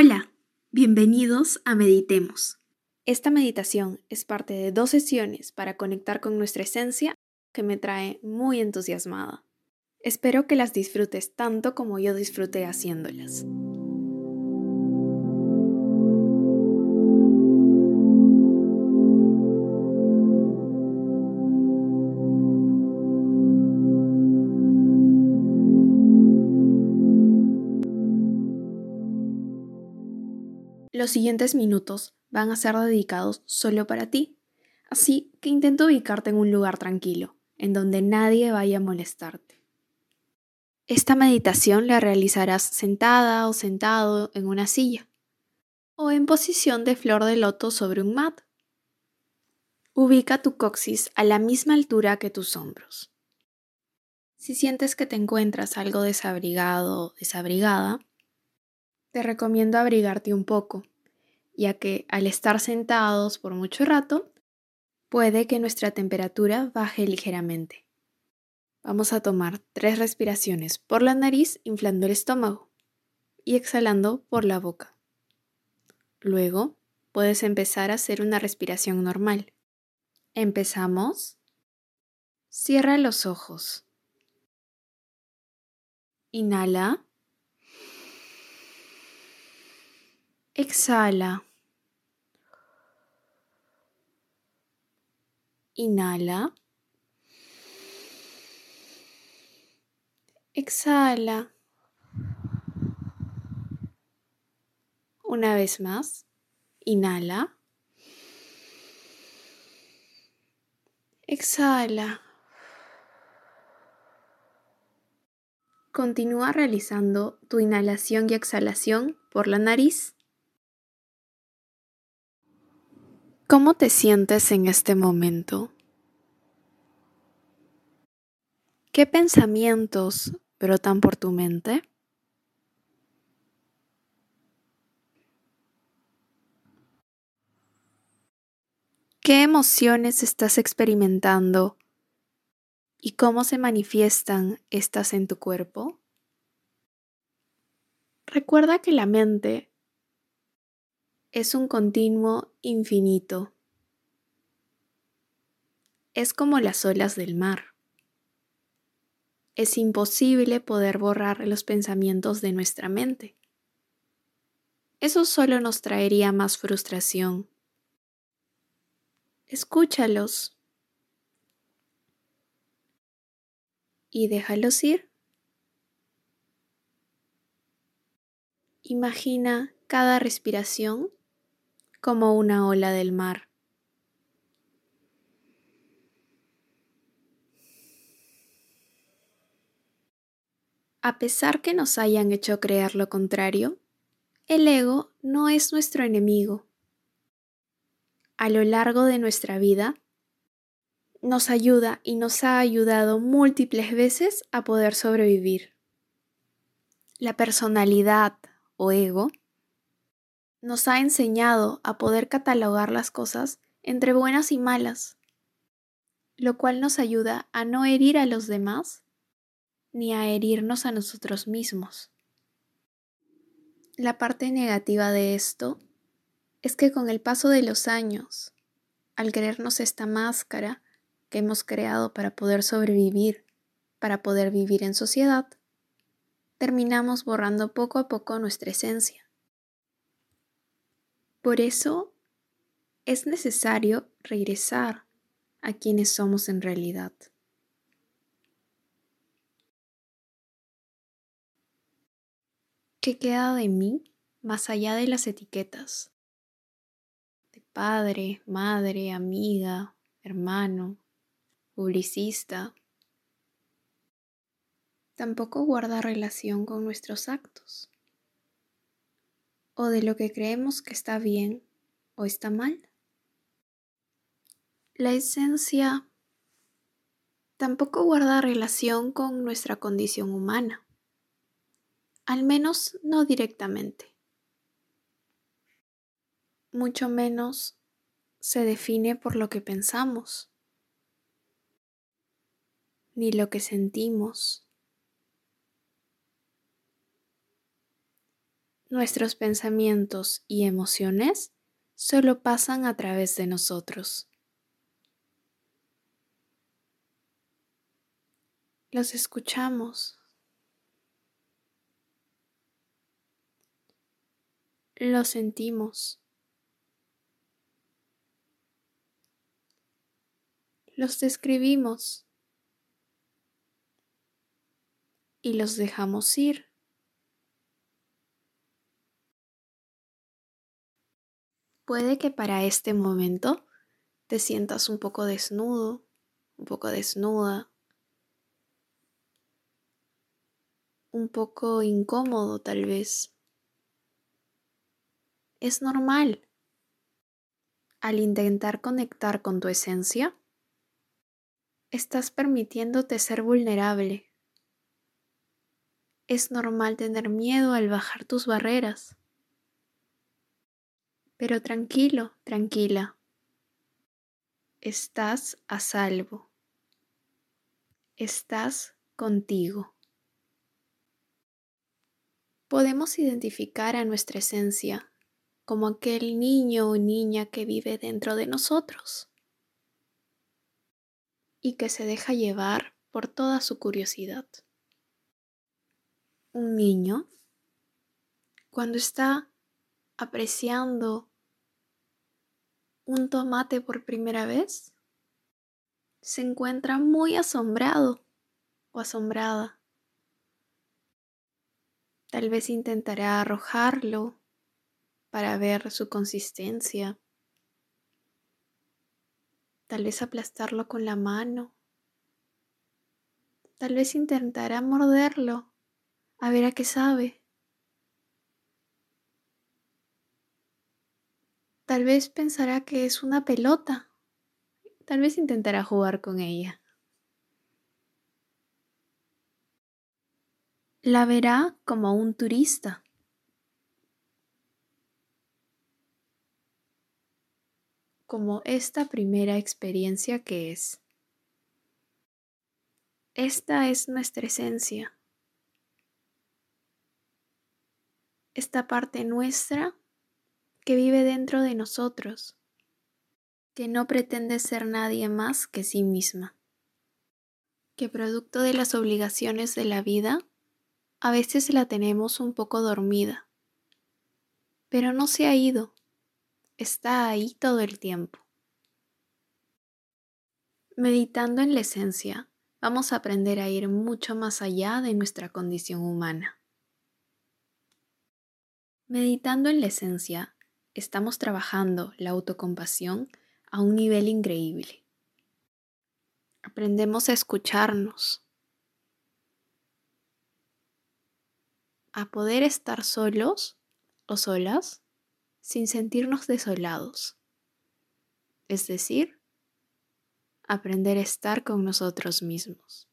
Hola, bienvenidos a Meditemos. Esta meditación es parte de dos sesiones para conectar con nuestra esencia que me trae muy entusiasmada. Espero que las disfrutes tanto como yo disfruté haciéndolas. Los siguientes minutos van a ser dedicados solo para ti, así que intento ubicarte en un lugar tranquilo, en donde nadie vaya a molestarte. Esta meditación la realizarás sentada o sentado en una silla, o en posición de flor de loto sobre un mat. Ubica tu coxis a la misma altura que tus hombros. Si sientes que te encuentras algo desabrigado o desabrigada, te recomiendo abrigarte un poco, ya que al estar sentados por mucho rato, puede que nuestra temperatura baje ligeramente. Vamos a tomar tres respiraciones por la nariz inflando el estómago y exhalando por la boca. Luego puedes empezar a hacer una respiración normal. Empezamos. Cierra los ojos. Inhala. Exhala. Inhala. Exhala. Una vez más. Inhala. Exhala. Continúa realizando tu inhalación y exhalación por la nariz ¿Cómo te sientes en este momento? ¿Qué pensamientos brotan por tu mente? ¿Qué emociones estás experimentando y cómo se manifiestan estas en tu cuerpo? Recuerda que la mente es un continuo infinito. Es como las olas del mar. Es imposible poder borrar los pensamientos de nuestra mente. Eso solo nos traería más frustración. Escúchalos y déjalos ir. Imagina cada respiración como una ola del mar. A pesar que nos hayan hecho creer lo contrario, el ego no es nuestro enemigo. A lo largo de nuestra vida, nos ayuda y nos ha ayudado múltiples veces a poder sobrevivir. La personalidad o ego nos ha enseñado a poder catalogar las cosas entre buenas y malas, lo cual nos ayuda a no herir a los demás ni a herirnos a nosotros mismos. La parte negativa de esto es que con el paso de los años, al creernos esta máscara que hemos creado para poder sobrevivir, para poder vivir en sociedad, terminamos borrando poco a poco nuestra esencia. Por eso es necesario regresar a quienes somos en realidad. ¿Qué queda de mí más allá de las etiquetas? De padre, madre, amiga, hermano, publicista. Tampoco guarda relación con nuestros actos o de lo que creemos que está bien o está mal. La esencia tampoco guarda relación con nuestra condición humana, al menos no directamente. Mucho menos se define por lo que pensamos, ni lo que sentimos Nuestros pensamientos y emociones solo pasan a través de nosotros. Los escuchamos. Los sentimos. Los describimos. Y los dejamos ir. Puede que para este momento te sientas un poco desnudo, un poco desnuda, un poco incómodo tal vez. Es normal. Al intentar conectar con tu esencia, estás permitiéndote ser vulnerable. Es normal tener miedo al bajar tus barreras. Pero tranquilo, tranquila. Estás a salvo. Estás contigo. Podemos identificar a nuestra esencia como aquel niño o niña que vive dentro de nosotros y que se deja llevar por toda su curiosidad. Un niño, cuando está apreciando un tomate por primera vez, se encuentra muy asombrado o asombrada. Tal vez intentará arrojarlo para ver su consistencia. Tal vez aplastarlo con la mano. Tal vez intentará morderlo a ver a qué sabe. Tal vez pensará que es una pelota. Tal vez intentará jugar con ella. La verá como un turista. Como esta primera experiencia que es. Esta es nuestra esencia. Esta parte nuestra que vive dentro de nosotros, que no pretende ser nadie más que sí misma, que producto de las obligaciones de la vida, a veces la tenemos un poco dormida, pero no se ha ido, está ahí todo el tiempo. Meditando en la esencia, vamos a aprender a ir mucho más allá de nuestra condición humana. Meditando en la esencia, estamos trabajando la autocompasión a un nivel increíble. Aprendemos a escucharnos, a poder estar solos o solas sin sentirnos desolados. Es decir, aprender a estar con nosotros mismos.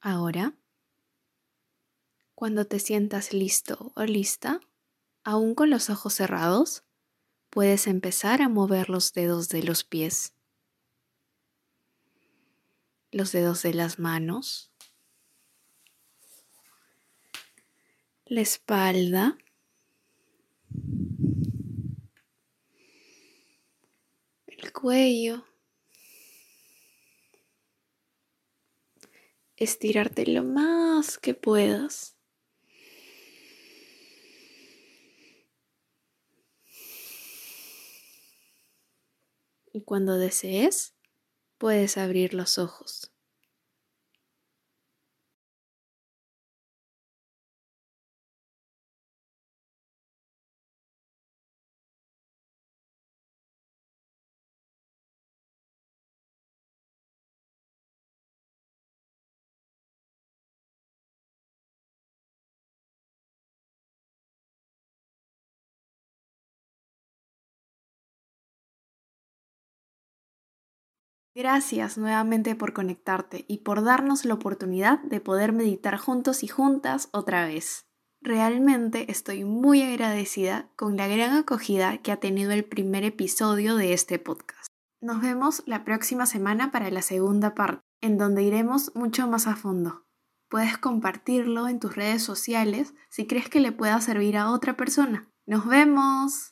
Ahora, cuando te sientas listo o lista, aún con los ojos cerrados, puedes empezar a mover los dedos de los pies, los dedos de las manos, la espalda, el cuello, estirarte lo más que puedas. Y cuando desees puedes abrir los ojos. Gracias nuevamente por conectarte y por darnos la oportunidad de poder meditar juntos y juntas otra vez. Realmente estoy muy agradecida con la gran acogida que ha tenido el primer episodio de este podcast. Nos vemos la próxima semana para la segunda parte, en donde iremos mucho más a fondo. Puedes compartirlo en tus redes sociales si crees que le pueda servir a otra persona. ¡Nos vemos!